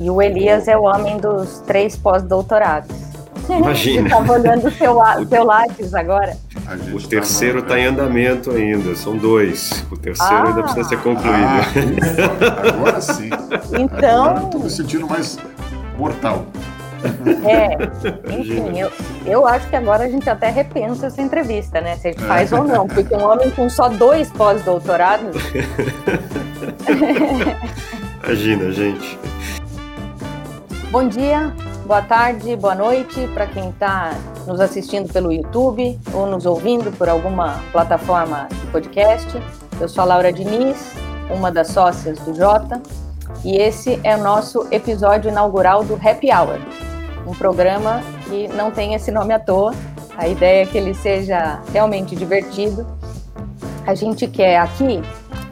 E o Elias é o homem dos três pós-doutorados. Imagina. Você estava olhando o seu, seu lápis agora. O terceiro está tá em andamento ainda, são dois. O terceiro ah. ainda precisa ser concluído. Ah, agora sim. Então. Agora estou me sentindo mais mortal. É, enfim, eu, eu acho que agora a gente até repensa essa entrevista, né? Se a gente faz ou não, porque um homem com só dois pós-doutorados. Imagina, gente. Bom dia, boa tarde, boa noite para quem está nos assistindo pelo YouTube ou nos ouvindo por alguma plataforma de podcast. Eu sou a Laura Diniz, uma das sócias do Jota, e esse é o nosso episódio inaugural do Happy Hour, um programa que não tem esse nome à toa. A ideia é que ele seja realmente divertido. A gente quer aqui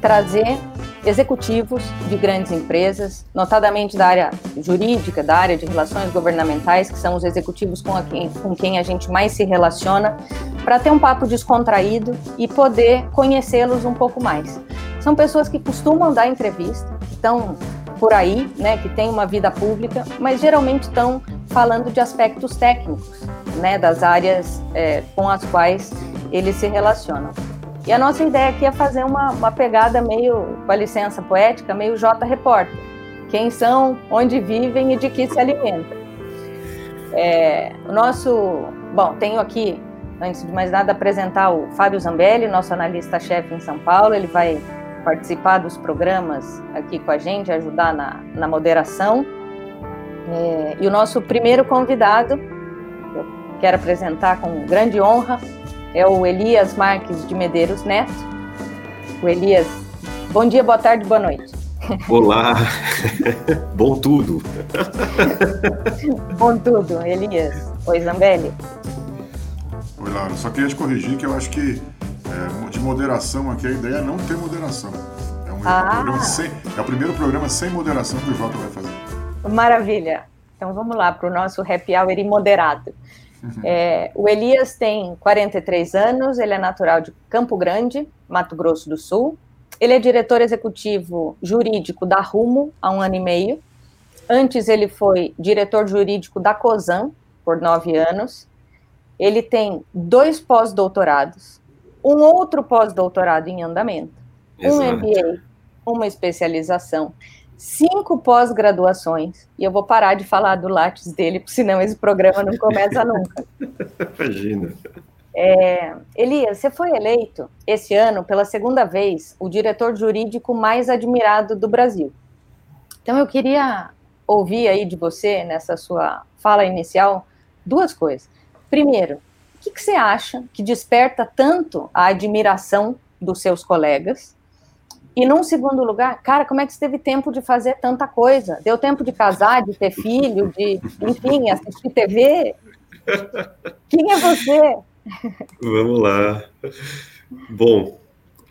trazer executivos de grandes empresas, notadamente da área jurídica, da área de relações governamentais, que são os executivos com, quem, com quem a gente mais se relaciona, para ter um papo descontraído e poder conhecê-los um pouco mais. São pessoas que costumam dar entrevista, estão por aí, né, que têm uma vida pública, mas geralmente estão falando de aspectos técnicos, né, das áreas é, com as quais eles se relacionam. E a nossa ideia aqui é fazer uma, uma pegada meio, com a licença poética, meio J Repórter. Quem são, onde vivem e de que se alimentam. É, o nosso. Bom, tenho aqui, antes de mais nada, apresentar o Fábio Zambelli, nosso analista-chefe em São Paulo. Ele vai participar dos programas aqui com a gente, ajudar na, na moderação. É, e o nosso primeiro convidado, eu quero apresentar com grande honra, é o Elias Marques de Medeiros Neto. O Elias, bom dia, boa tarde, boa noite. Olá, bom tudo. bom tudo, Elias. Oi, Zambelli. Oi, Laura. Só queria te corrigir que eu acho que é, de moderação aqui a ideia é não ter moderação. É, um, ah. é, um sem, é o primeiro programa sem moderação que o Jota vai fazer. Maravilha. Então vamos lá para o nosso happy hour imoderado. Uhum. É, o Elias tem 43 anos, ele é natural de Campo Grande, Mato Grosso do Sul. Ele é diretor executivo jurídico da Rumo há um ano e meio. Antes, ele foi diretor jurídico da COSAN por nove anos. Ele tem dois pós-doutorados, um outro pós-doutorado em andamento, Exato. um MBA, uma especialização cinco pós-graduações, e eu vou parar de falar do Lattes dele, porque senão esse programa não começa nunca. Imagina. É, Elias, você foi eleito esse ano, pela segunda vez, o diretor jurídico mais admirado do Brasil. Então eu queria ouvir aí de você, nessa sua fala inicial, duas coisas. Primeiro, o que, que você acha que desperta tanto a admiração dos seus colegas? E num segundo lugar, cara, como é que você teve tempo de fazer tanta coisa? Deu tempo de casar, de ter filho, de, enfim, assistir TV? Quem é você? Vamos lá. Bom,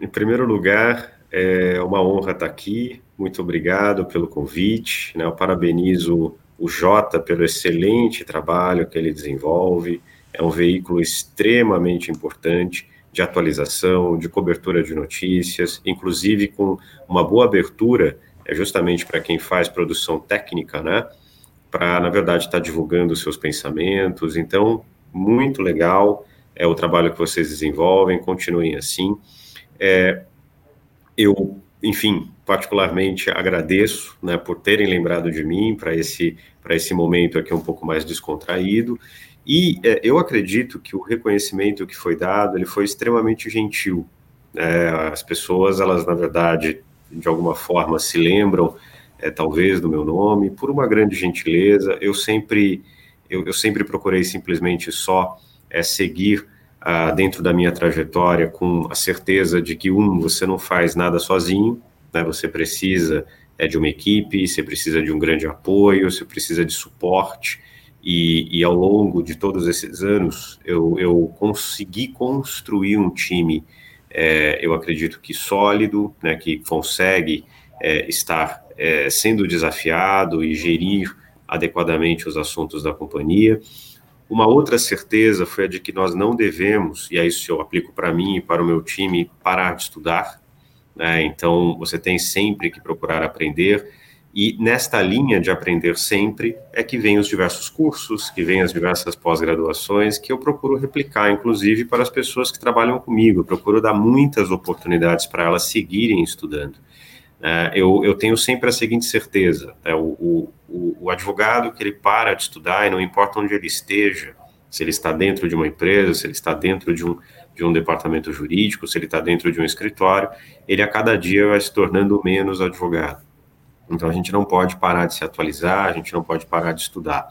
em primeiro lugar, é uma honra estar aqui. Muito obrigado pelo convite. Né? Eu parabenizo o Jota pelo excelente trabalho que ele desenvolve. É um veículo extremamente importante de atualização, de cobertura de notícias, inclusive com uma boa abertura, é justamente para quem faz produção técnica, né? Para, na verdade, estar tá divulgando os seus pensamentos. Então, muito legal é o trabalho que vocês desenvolvem, continuem assim. É, eu, enfim, particularmente agradeço né, por terem lembrado de mim para esse, esse momento aqui um pouco mais descontraído e é, eu acredito que o reconhecimento que foi dado, ele foi extremamente gentil. É, as pessoas, elas, na verdade, de alguma forma se lembram, é, talvez, do meu nome, por uma grande gentileza. Eu sempre, eu, eu sempre procurei simplesmente só é, seguir ah, dentro da minha trajetória com a certeza de que, um, você não faz nada sozinho, né, você precisa é, de uma equipe, você precisa de um grande apoio, você precisa de suporte, e, e, ao longo de todos esses anos eu, eu consegui construir um time, é, eu acredito que sólido, né, que consegue é, estar é, sendo desafiado e gerir adequadamente os assuntos da companhia. Uma outra certeza foi a de que nós não devemos, e é isso eu aplico para mim e para o meu time, parar de estudar. Né? Então, você tem sempre que procurar aprender E nesta linha de aprender sempre é que vem os diversos cursos, que vem as diversas pós-graduações, que eu procuro replicar, inclusive, para as pessoas que trabalham comigo. Eu procuro dar muitas oportunidades para elas seguirem estudando. Uh, eu, eu, tenho sempre a seguinte certeza: né, o, o, o, advogado que ele para de estudar, e não importa onde ele esteja, se ele está dentro de uma empresa, se ele está dentro de um, de um departamento jurídico, se ele está dentro de um escritório, ele a cada dia vai se tornando menos advogado. Então a gente não pode parar de se atualizar, a gente não pode parar de estudar.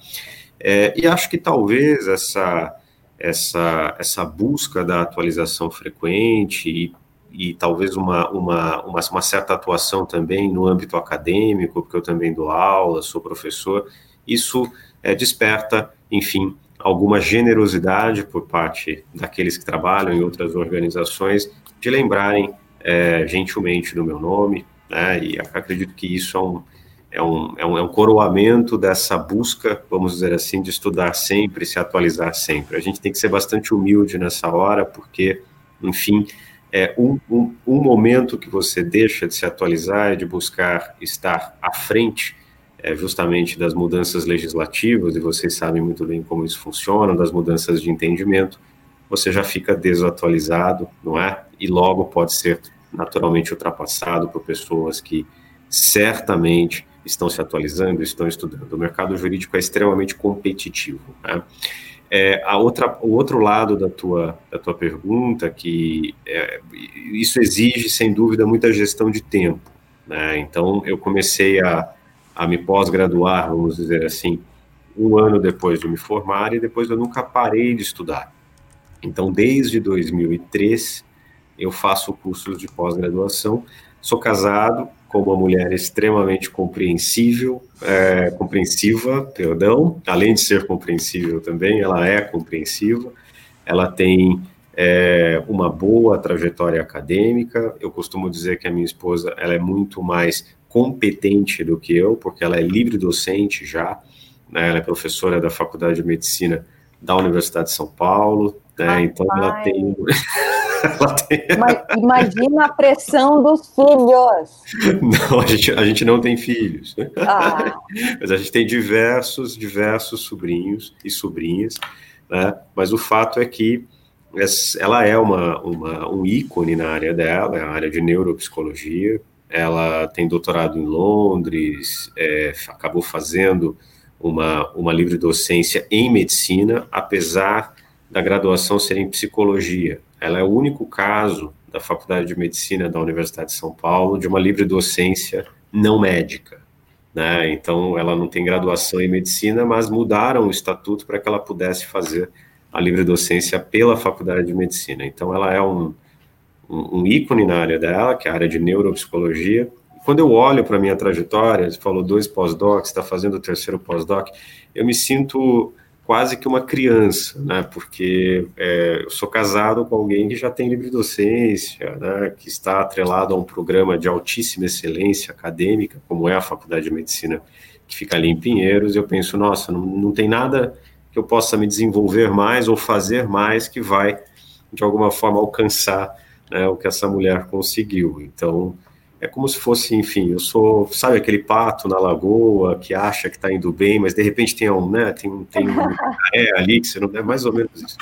É, e acho que talvez essa, essa, essa busca da atualização frequente e, e talvez uma, uma, uma, uma, certa atuação também no âmbito acadêmico, porque eu também dou aula, sou professor, isso é, desperta, enfim, alguma generosidade por parte daqueles que trabalham em outras organizações de lembrarem é, gentilmente do meu nome, né? E acredito que isso é um, é um, é um, é um coroamento dessa busca, vamos dizer assim, de estudar sempre, se atualizar sempre. A gente tem que ser bastante humilde nessa hora, porque, enfim, é um, um, um momento que você deixa de se atualizar de buscar estar à frente é, justamente das mudanças legislativas, e vocês sabem muito bem como isso funciona, das mudanças de entendimento, você já fica desatualizado, não é? E logo pode ser naturalmente ultrapassado por pessoas que certamente estão se atualizando, estão estudando. O mercado jurídico é extremamente competitivo. Né? É, a outra, o outro lado da tua, da tua pergunta, que é, isso exige, sem dúvida, muita gestão de tempo. Né? Então, eu comecei a, a me pós-graduar, vamos dizer assim, um ano depois de me formar, e depois eu nunca parei de estudar. Então, desde 2003, eu faço cursos de pós-graduação. Sou casado com uma mulher extremamente compreensível, é, compreensiva, perdão, além de ser compreensível também, ela é compreensiva, ela tem é, uma boa trajetória acadêmica. Eu costumo dizer que a minha esposa ela é muito mais competente do que eu, porque ela é livre docente já, né? ela é professora da Faculdade de Medicina da Universidade de São Paulo, né? então ela tem Imagina a pressão dos filhos. Não, a gente, a gente não tem filhos. Ah. Mas a gente tem diversos, diversos sobrinhos e sobrinhas. Né? Mas o fato é que ela é uma, uma, um ícone na área dela, é a área de neuropsicologia. Ela tem doutorado em Londres, é, acabou fazendo uma, uma livre docência em medicina, apesar da graduação ser em psicologia. Ela é o único caso da Faculdade de Medicina da Universidade de São Paulo de uma livre docência não médica. Né? Então, ela não tem graduação em medicina, mas mudaram o estatuto para que ela pudesse fazer a livre docência pela Faculdade de Medicina. Então, ela é um, um, um ícone na área dela, que é a área de neuropsicologia. Quando eu olho para a minha trajetória, você falou dois pós-docs, está fazendo o terceiro pós-doc, eu me sinto quase que uma criança, né? Porque é, eu sou casado com alguém que já tem livre docência, né? Que está atrelado a um programa de altíssima excelência acadêmica, como é a Faculdade de Medicina que fica ali em Pinheiros. E eu penso, nossa, não, não tem nada que eu possa me desenvolver mais ou fazer mais que vai de alguma forma alcançar né, o que essa mulher conseguiu. Então é como se fosse, enfim, eu sou, sabe aquele pato na lagoa que acha que está indo bem, mas de repente tem um, né, tem, tem um é ali que você não é mais ou menos isso.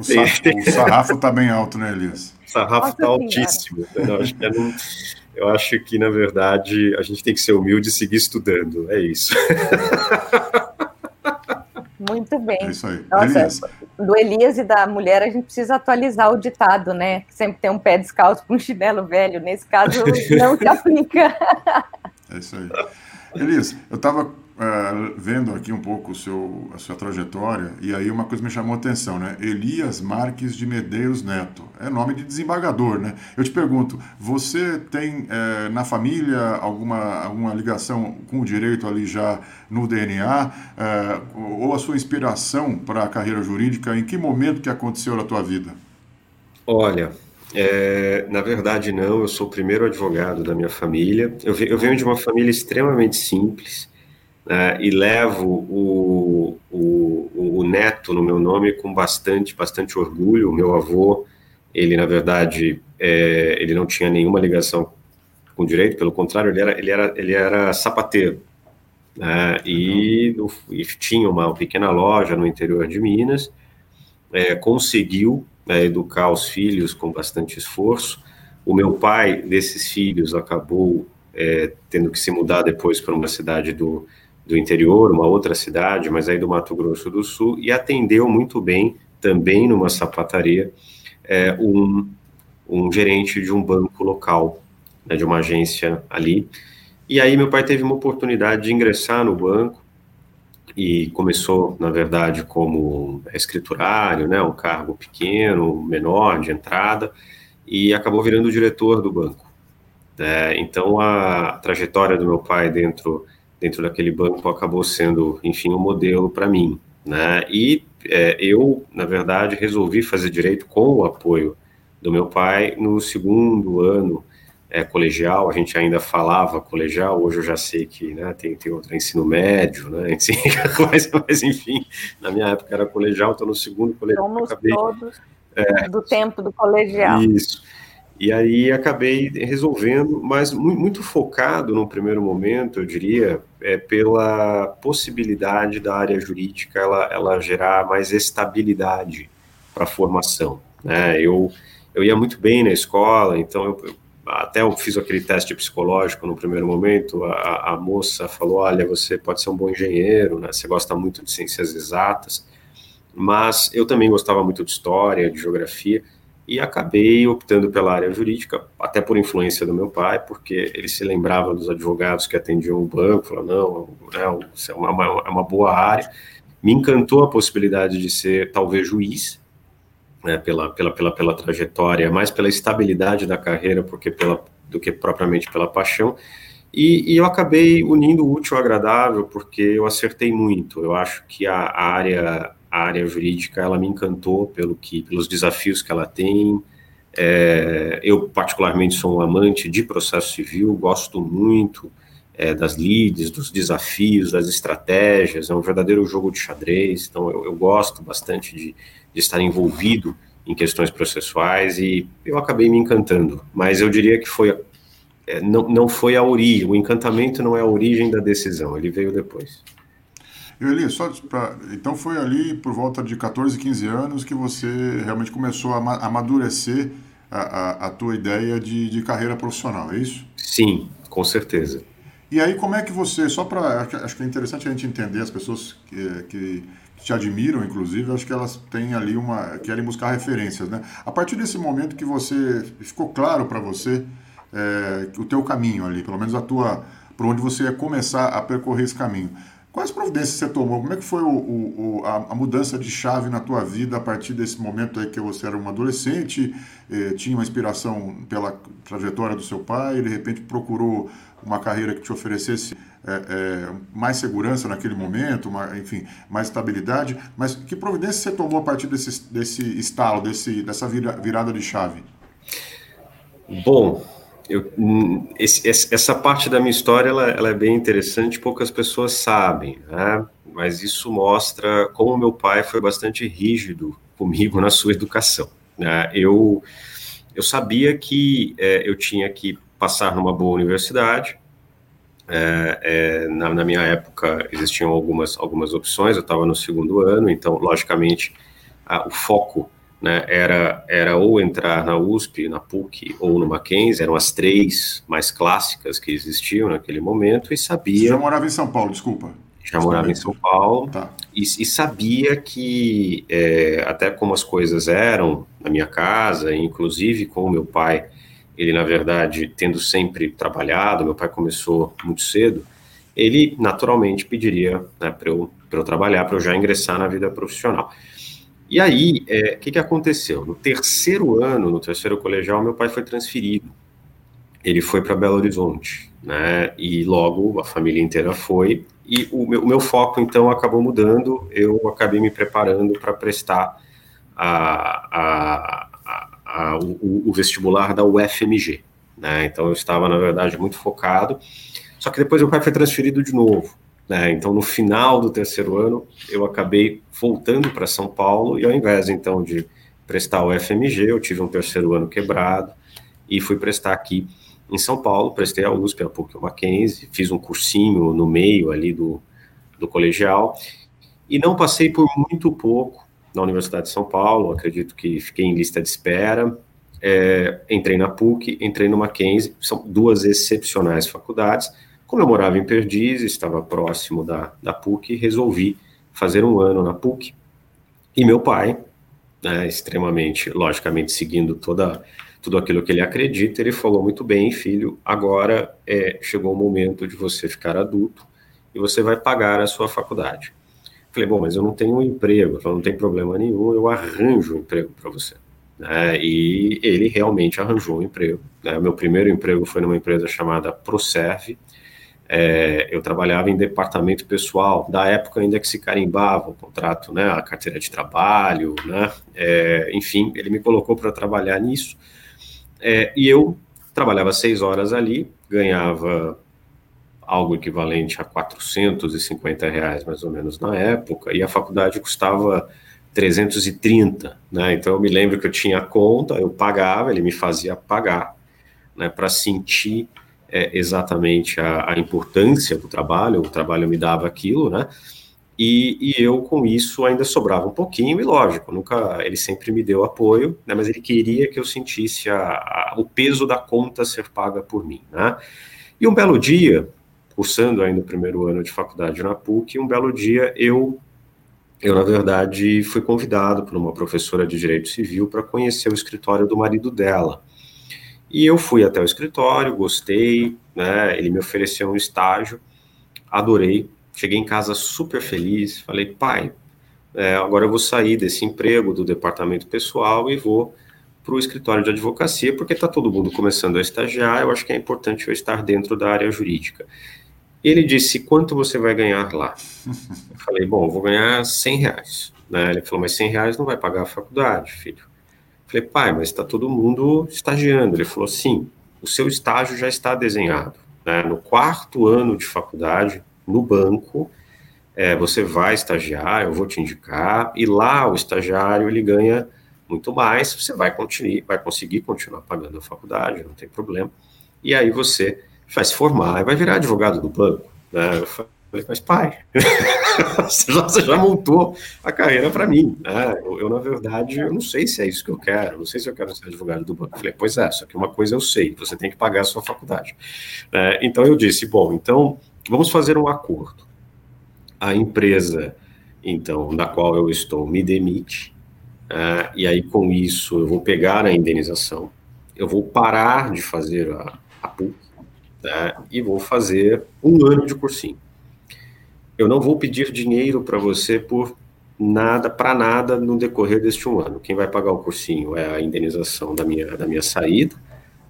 O, tem, o sarrafo está bem alto, né, Elias? O sarrafo está altíssimo. Eu acho, que é um, eu acho que, na verdade, a gente tem que ser humilde e seguir estudando, é isso. Muito bem. É isso aí. Nossa, Elias. do Elias e da mulher, a gente precisa atualizar o ditado, né? Sempre tem um pé descalço com um chinelo velho. Nesse caso, não se aplica. É isso aí. Elias, eu estava uh, vendo aqui um pouco seu, a sua trajetória, e aí uma coisa me chamou a atenção, né? Elias Marques de Medeiros Neto. É nome de desembargador, né? Eu te pergunto, você tem uh, na família alguma, alguma ligação com o direito ali já no DNA? Eh, ou a sua inspiração para a carreira jurídica, em que momento que aconteceu na tua vida? Olha, é, na verdade, não. Eu sou o primeiro advogado da minha família. Eu, eu venho de uma família extremamente simples né, e levo o, o, o, neto no meu nome com bastante, bastante orgulho. O meu avô, ele na verdade, é, ele não tinha nenhuma ligação com direito, pelo contrário, ele era, ele era, ele era sapateiro. Né? E, e, tinha uma pequena loja no interior de Minas, é, conseguiu é, educar os filhos com bastante esforço. O meu pai, desses filhos, acabou é, tendo que se mudar depois para uma cidade do, do interior, uma outra cidade, mas aí do Mato Grosso do Sul, e atendeu muito bem, também numa sapataria, é, um, um gerente de um banco local, né, de uma agência ali. E aí meu pai teve uma oportunidade de ingressar no banco, e começou, na verdade, como escriturário, né, um cargo pequeno, menor, de entrada, e acabou virando diretor do banco. É, então, a trajetória do meu pai dentro, dentro daquele banco acabou sendo, enfim, um modelo para mim. Né? E é, eu, na verdade, resolvi fazer direito com o apoio do meu pai no segundo ano é, colegial, a gente ainda falava colegial, hoje eu já sei que né, tem, tem outro ensino médio, né, mas, mas, enfim, na minha época era colegial, estou no segundo colegial. Somos acabei, todos é, do tempo do colegial. Isso. E aí acabei resolvendo, mas muito focado no primeiro momento, eu diria, é pela possibilidade da área jurídica ela, ela gerar mais estabilidade para a formação. Né? Eu, eu ia muito bem na escola, então eu, até eu fiz aquele teste psicológico no primeiro momento, a, a, moça falou, olha, você pode ser um bom engenheiro, né, você gosta muito de ciências exatas, mas eu também gostava muito de história, de geografia, e acabei optando pela área jurídica, até por influência do meu pai, porque ele se lembrava dos advogados que atendiam o banco, falou, não, é, é uma, é uma boa área, me encantou a possibilidade de ser talvez juiz, né, pela, pela, pela, pela trajetória, mais pela estabilidade da carreira porque pela, do que propriamente pela paixão. E, e, eu acabei unindo o útil ao agradável porque eu acertei muito. Eu acho que a, a, área, a área jurídica ela me encantou pelo que, pelos desafios que ela tem. É, eu particularmente sou um amante de processo civil, gosto muito é, das leads, dos desafios, das estratégias. É um verdadeiro jogo de xadrez. Então eu, eu gosto bastante de de estar envolvido em questões processuais e eu acabei me encantando. Mas eu diria que foi é, não, não foi a origem, o encantamento não é a origem da decisão, ele veio depois. Eli, só pra, então foi ali por volta de 14, 15 anos que você realmente começou a amadurecer a, a, a tua ideia de, de carreira profissional, é isso? Sim, com certeza. E aí, como é que você, só para. Acho que é interessante a gente entender as pessoas que, que te admiram, inclusive, acho que elas têm ali uma. querem buscar referências, né? A partir desse momento que você. ficou claro para você é, o teu caminho ali, pelo menos a tua. por onde você ia começar a percorrer esse caminho. Quais providências você tomou? Como é que foi o, o, a, a, mudança de chave na tua vida a partir desse momento aí que você era um adolescente, eh, tinha uma inspiração pela trajetória do seu pai, de repente procurou uma carreira que te oferecesse é, é, mais segurança naquele momento, uma, enfim, mais estabilidade, mas que providência você tomou a partir desse, desse estalo, desse, dessa vira, virada de chave? Bom, eu, hum, esse, essa parte da minha história ela, ela, é bem interessante, poucas pessoas sabem, né? mas isso mostra como meu pai foi bastante rígido comigo na sua educação. Né? Eu, eu sabia que é, eu tinha que passar numa boa universidade, é, é, na, na, minha época existiam algumas, algumas opções, eu estava no segundo ano, então, logicamente, a, o foco né, era, era ou entrar na USP, na PUC ou no Mackenzie, eram as três mais clássicas que existiam naquele momento, e sabia... Você já morava em São Paulo, desculpa. Já morava em São Paulo, tá. e, e, sabia que, é, até como as coisas eram na minha casa, inclusive com o meu pai ele na verdade, tendo sempre trabalhado, meu pai começou muito cedo, ele naturalmente pediria né, para eu, eu trabalhar, para eu já ingressar na vida profissional. E aí, o é, que, que aconteceu? No terceiro ano, no terceiro colegial, meu pai foi transferido. Ele foi para Belo Horizonte, né? E logo a família inteira foi. E o meu, o meu foco, então, acabou mudando. Eu acabei me preparando para prestar a, a, a, o, o, vestibular da UFMG. Né? Então eu estava, na verdade, muito focado. Só que depois meu pai foi transferido de novo. Né? Então no final do terceiro ano eu acabei voltando para São Paulo e ao invés então de prestar o UFMG, eu tive um terceiro ano quebrado e fui prestar aqui em São Paulo, prestei a USP, a PUC, o Mackenzie, fiz um cursinho no meio ali do, do colegial, e não passei por muito pouco na Universidade de São Paulo, acredito que fiquei em lista de espera, é, entrei na PUC, entrei no Mackenzie, são duas excepcionais faculdades, como eu morava em Perdiz, estava próximo da, da PUC, resolvi fazer um ano na PUC, e meu pai, né, extremamente, logicamente, seguindo toda tudo aquilo que ele acredita, ele falou muito bem, filho, agora é, chegou o momento de você ficar adulto e você vai pagar a sua faculdade. Falei, bom, mas eu não tenho um emprego, então não tem problema nenhum, eu arranjo um emprego para você. Né? E ele realmente arranjou um emprego. Né? Meu primeiro emprego foi numa empresa chamada ProServe. É, eu trabalhava em departamento pessoal, da época ainda que se carimbava o contrato, né, a carteira de trabalho, né, é, enfim, ele me colocou para trabalhar nisso. É, e eu trabalhava seis horas ali, ganhava algo equivalente a 450 reais, mais ou menos, na época, e a faculdade custava 330, né? Então eu me lembro que eu tinha conta, eu pagava, ele me fazia pagar, né, para sentir é, exatamente a, a, importância do trabalho, o trabalho me dava aquilo, né? E, e, eu, com isso, ainda sobrava um pouquinho, e lógico, nunca, ele sempre me deu apoio, né, mas ele queria que eu sentisse a, a, o peso da conta ser paga por mim, né? E um belo dia, cursando ainda o primeiro ano de faculdade na PUC, um belo dia eu, eu na verdade, fui convidado por uma professora de Direito Civil para conhecer o escritório do marido dela. E eu fui até o escritório, gostei, né, ele me ofereceu um estágio, adorei, Cheguei em casa super feliz, falei, pai, é, agora eu vou sair desse emprego do departamento pessoal e vou para o escritório de advocacia, porque está todo mundo começando a estagiar, eu acho que é importante eu estar dentro da área jurídica. Ele disse, quanto você vai ganhar lá? Eu falei, bom, vou ganhar 100 reais. Né? Ele falou, mas 100 reais não vai pagar a faculdade, filho. Falei, pai, mas está todo mundo estagiando. Ele falou, sim, o seu estágio já está desenhado. Né? No quarto ano de faculdade, no banco, é, você vai estagiar, eu vou te indicar, e lá o estagiário ele ganha muito mais, você vai, continuar, vai conseguir continuar pagando a faculdade, não tem problema, e aí você vai se formar e vai virar advogado do banco. Né? Eu falei, mas pai, você, já, você, já, montou a carreira para mim. Né? Eu, eu, na verdade, eu não sei se é isso que eu quero, não sei se eu quero ser advogado do banco. Eu falei, pois é, só que uma coisa eu sei, você tem que pagar a sua faculdade. É, então eu disse, bom, então Vamos fazer um acordo. A empresa, então, da qual eu estou, me demite, uh, e aí com isso eu vou pegar a indenização, eu vou parar de fazer a, a PUC né, e vou fazer um ano de cursinho. Eu não vou pedir dinheiro para você por nada, para nada no decorrer deste um ano. Quem vai pagar o cursinho é a indenização da minha, da minha saída,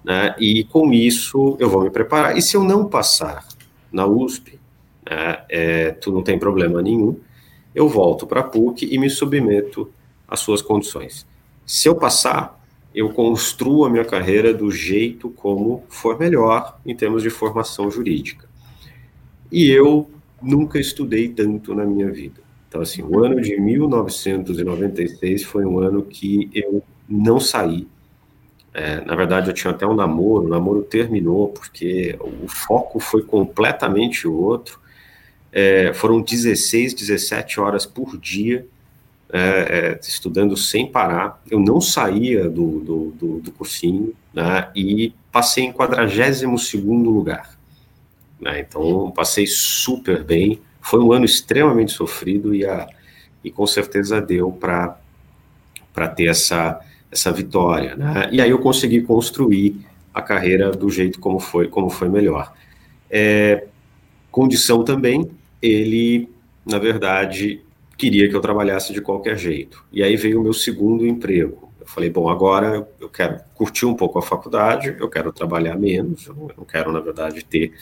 né, e com isso eu vou me preparar. E se eu não passar na USP, né, é, tu não tem problema nenhum, eu volto para a PUC e me submeto às suas condições. Se eu passar, eu construo a minha carreira do jeito como for melhor em termos de formação jurídica. E eu nunca estudei tanto na minha vida. Então, assim, o ano de 1996 foi um ano que eu não saí é, na verdade, eu tinha até um namoro, o namoro terminou porque o foco foi completamente outro. É, foram 16, 17 horas por dia é, é, estudando sem parar. Eu não saía do, do, do, do cursinho né, e passei em 42 lugar. Né, então, passei super bem. Foi um ano extremamente sofrido e, a, e com certeza deu para ter essa essa vitória, né? E aí eu consegui construir a carreira do jeito como foi, como foi melhor. É, condição também, ele, na verdade, queria que eu trabalhasse de qualquer jeito. E aí veio o meu segundo emprego. Eu falei, bom, agora eu quero curtir um pouco a faculdade, eu quero trabalhar menos, eu não quero, na verdade, ter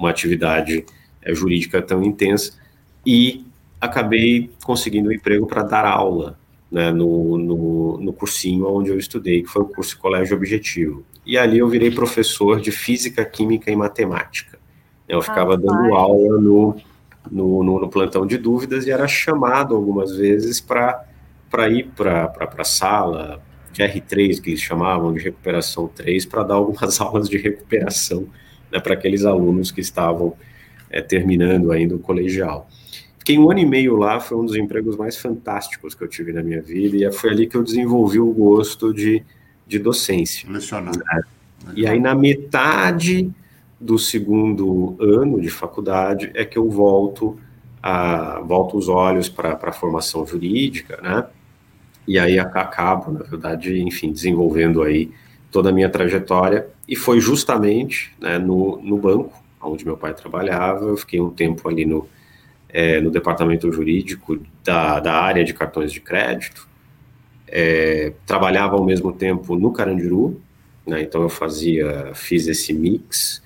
uma atividade é, jurídica tão intensa. E acabei conseguindo um emprego para dar aula né, no, no, no, cursinho onde eu estudei, que foi o curso Colégio Objetivo. E ali eu virei professor de Física, Química e Matemática. Eu ficava ah, dando aula no, no, no, no, plantão de dúvidas e era chamado algumas vezes para ir para a sala de R3, que eles chamavam de recuperação 3, para dar algumas aulas de recuperação né, para aqueles alunos que estavam é, terminando ainda o colegial. Fiquei um ano e meio lá, foi um dos empregos mais fantásticos que eu tive na minha vida, e foi ali que eu desenvolvi o gosto de, de docência. Lecionar. Né? E aí, na metade do segundo ano de faculdade, é que eu volto, a, volto os olhos para a formação jurídica, né? E aí acabo, na verdade, enfim, desenvolvendo aí toda a minha trajetória, e foi justamente né, no, no banco, onde meu pai trabalhava, eu fiquei um tempo ali no, é, no departamento jurídico da, da área de cartões de crédito, é, trabalhava ao mesmo tempo no Carandiru, né, então eu fazia, fiz esse mix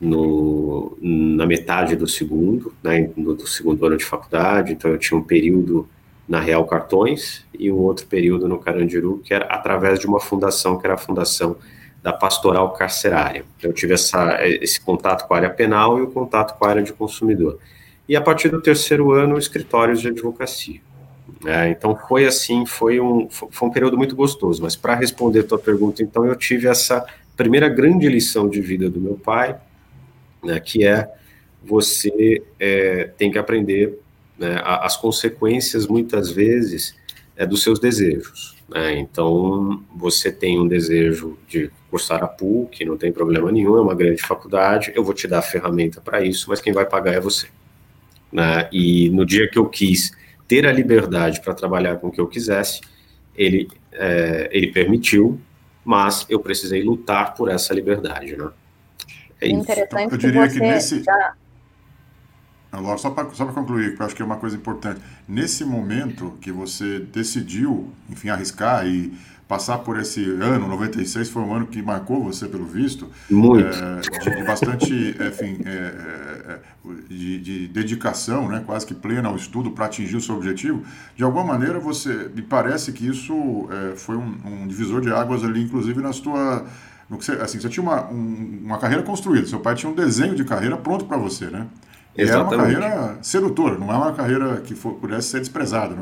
no, na metade do segundo, né, do, do segundo ano de faculdade, então eu tinha um período na Real Cartões e um outro período no Carandiru, que era através de uma fundação, que era a fundação da pastoral carcerária. Eu tive essa, esse contato com a área penal e o contato com a área de consumidor. E a partir do terceiro ano, escritórios de advocacia. É, então foi assim, foi um, foi um período muito gostoso. Mas para responder a tua pergunta, então eu tive essa primeira grande lição de vida do meu pai, né, que é você é, tem que aprender né, as consequências muitas vezes é, dos seus desejos. Né? Então, você tem um desejo de cursar a PUC, não tem problema nenhum, é uma grande faculdade, eu vou te dar a ferramenta para isso, mas quem vai pagar é você. Né? E no dia que eu quis ter a liberdade para trabalhar com o que eu quisesse, ele, é, ele permitiu, mas eu precisei lutar por essa liberdade. Né? É Interessante então, eu diria que, que nesse... já Agora, só para só concluir, que eu acho que é uma coisa importante. Nesse momento que você decidiu, enfim, arriscar e passar por esse ano, 96 foi um ano que marcou você, pelo visto. Muito. É, de, de, bastante, enfim, é, é, é, de, de, dedicação, né, quase que plena ao estudo para atingir o seu objetivo. De alguma maneira, você, me parece que isso é, foi um, um, divisor de águas ali, inclusive na sua... No que você, assim, você tinha uma, um, uma carreira construída, seu pai tinha um desenho de carreira pronto para você, né? E era uma carreira sedutora, não é uma carreira que for, pudesse ser desprezada.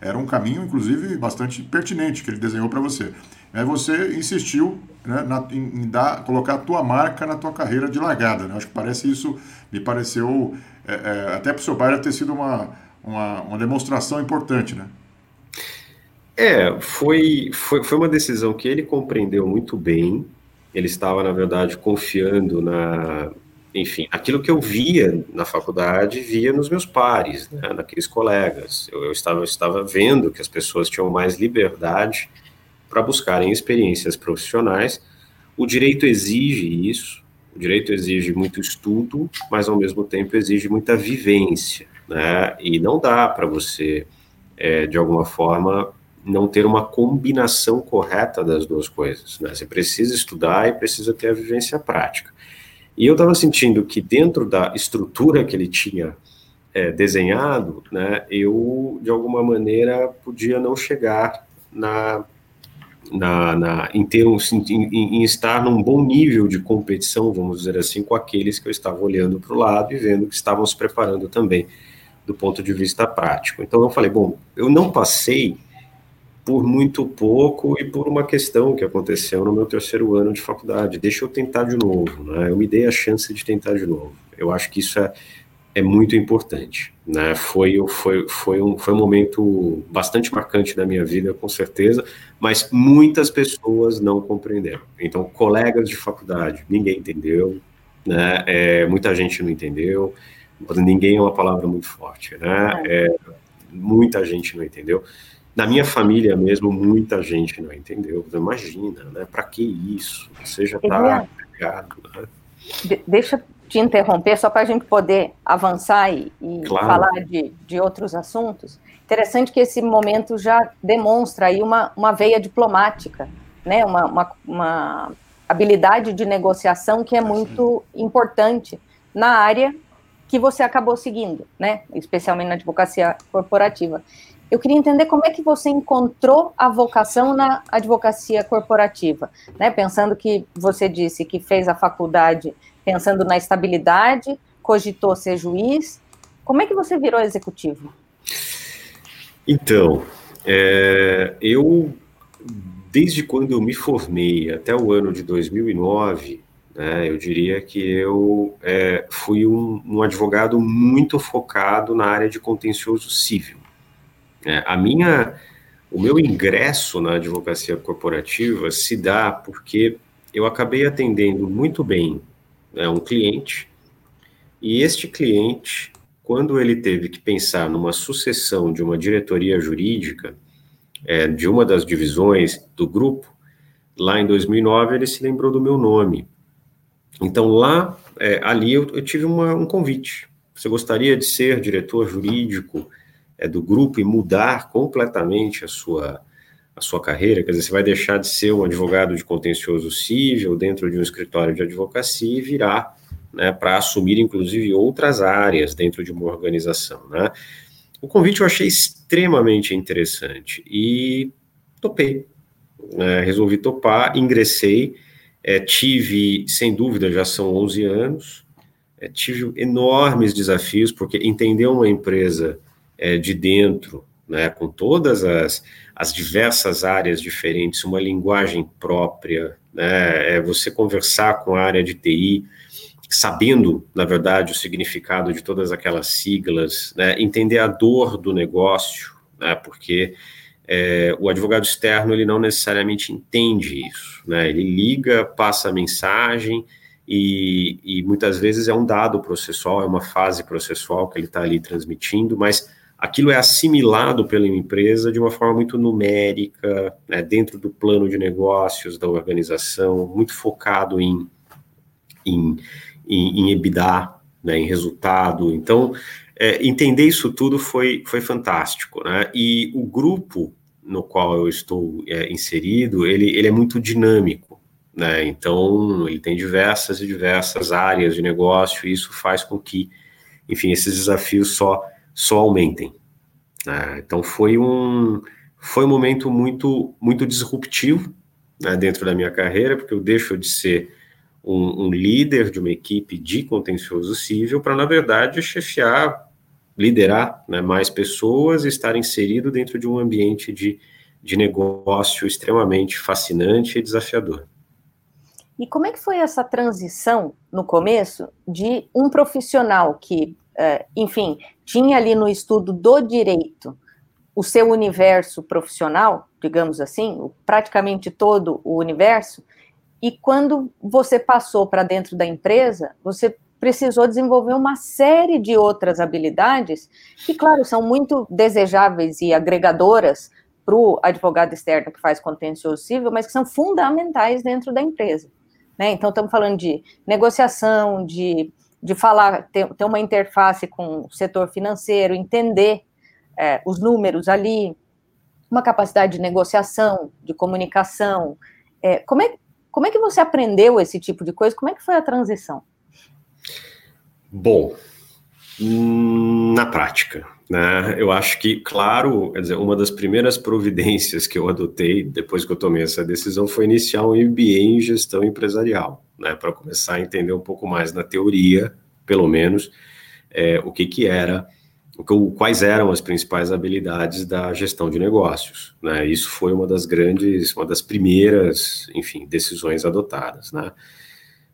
Era um caminho, inclusive, bastante pertinente que ele desenhou para você. Aí você insistiu né, na, em, em, dar, colocar a tua marca na tua carreira de largada. Né? Acho que parece isso, me pareceu, é, é, até para o seu pai ter sido uma, uma, uma demonstração importante, né? É, foi, foi, foi uma decisão que ele compreendeu muito bem. Ele estava, na verdade, confiando na, enfim, aquilo que eu via na faculdade, via nos meus pares, né, naqueles colegas. Eu, eu, estava, eu estava vendo que as pessoas tinham mais liberdade para buscarem experiências profissionais. O direito exige isso, o direito exige muito estudo, mas ao mesmo tempo exige muita vivência, né? E não dá para você, é, de alguma forma, não ter uma combinação correta das duas coisas. Né? Você precisa estudar e precisa ter a vivência prática. E eu estava sentindo que dentro da estrutura que ele tinha é, desenhado, né, eu de alguma maneira podia não chegar na, na, na em, ter um, em, em, estar num bom nível de competição, vamos dizer assim, com aqueles que eu estava olhando para o lado e vendo que estavam se preparando também do ponto de vista prático. Então eu falei, bom, eu não passei por muito pouco e por uma questão que aconteceu no meu terceiro ano de faculdade. Deixa eu tentar de novo, né? Eu me dei a chance de tentar de novo. Eu acho que isso é, é muito importante, né? Foi, foi, foi, um, foi um momento bastante marcante da minha vida, com certeza, mas muitas pessoas não compreenderam. Então, colegas de faculdade, ninguém entendeu, né? É, muita gente não entendeu, ninguém é uma palavra muito forte, né? É, muita gente não entendeu. Na minha família mesmo, muita gente não entendeu. Imagina, né? Para que isso? Você já está ligado, né? De deixa eu te interromper, só para a gente poder avançar e, e claro. falar de, de outros assuntos. Interessante que esse momento já demonstra aí uma, uma veia diplomática, né? uma, uma, uma habilidade de negociação que é muito importante na área que você acabou seguindo, né? especialmente na advocacia corporativa. Eu queria entender como é que você encontrou a vocação na advocacia corporativa, né? Pensando que você disse que fez a faculdade pensando na estabilidade, cogitou ser juiz. Como é que você virou executivo? Então, é, eu desde quando eu me formei até o ano de 2009, né, eu diria que eu é, fui um, um, advogado muito focado na área de contencioso civil. É, a minha, o meu ingresso na advocacia corporativa se dá porque eu acabei atendendo muito bem né, um cliente e este cliente, quando ele teve que pensar numa sucessão de uma diretoria jurídica é, de uma das divisões do grupo, lá em 2009 ele se lembrou do meu nome então, lá, é, ali, eu, eu tive uma, um convite. Você gostaria de ser diretor jurídico é, do grupo e mudar completamente a sua, a sua carreira? Quer dizer, você vai deixar de ser um advogado de contencioso civil dentro de um escritório de advocacia e virar né, para assumir, inclusive, outras áreas dentro de uma organização. Né? O convite eu achei extremamente interessante e topei. Né? Resolvi topar, ingressei é, tive, sem dúvida, já são 11 anos, é, tive enormes desafios, porque entender uma empresa é, de dentro, né, com todas as, as diversas áreas diferentes, uma linguagem própria, né, é você conversar com a área de TI, sabendo, na verdade, o significado de todas aquelas siglas, né, entender a dor do negócio, né, porque é, o advogado externo ele não necessariamente entende isso, né? Ele liga, passa a mensagem e, e muitas vezes é um dado processual, é uma fase processual que ele está ali transmitindo, mas aquilo é assimilado pela empresa de uma forma muito numérica, né, dentro do plano de negócios da organização, muito focado em, em, em, em EBITDA, né, em resultado. Então, é, entender isso tudo foi, foi fantástico, né? E o grupo no qual eu estou é, inserido, ele, ele é muito dinâmico, né? Então, ele tem diversas e diversas áreas de negócio, e isso faz com que, enfim, esses desafios só, só aumentem. Né? Então, foi um, foi um momento muito, muito disruptivo né, dentro da minha carreira, porque eu deixo de ser um, um líder de uma equipe de contencioso civil para, na verdade, chefiar liderar né, mais pessoas e estar inserido dentro de um ambiente de, de negócio extremamente fascinante e desafiador. E como é que foi essa transição no começo de um profissional que, enfim, tinha ali no estudo do direito o seu universo profissional, digamos assim, praticamente todo o universo, e quando você passou para dentro da empresa, você precisou desenvolver uma série de outras habilidades que, claro, são muito desejáveis e agregadoras para o advogado externo que faz contencioso civil, mas que são fundamentais dentro da empresa. Né? Então, estamos falando de negociação, de, de falar, ter, ter uma interface com o setor financeiro, entender é, os números ali, uma capacidade de negociação, de comunicação. É, como, é, como é que você aprendeu esse tipo de coisa? Como é que foi a transição? Bom, na prática, né, eu acho que, claro, dizer, uma das primeiras providências que eu adotei depois que eu tomei essa decisão foi iniciar um MBA em gestão empresarial, né, para começar a entender um pouco mais na teoria, pelo menos, é, o que que era, quais eram as principais habilidades da gestão de negócios, né, isso foi uma das grandes, uma das primeiras, enfim, decisões adotadas, né,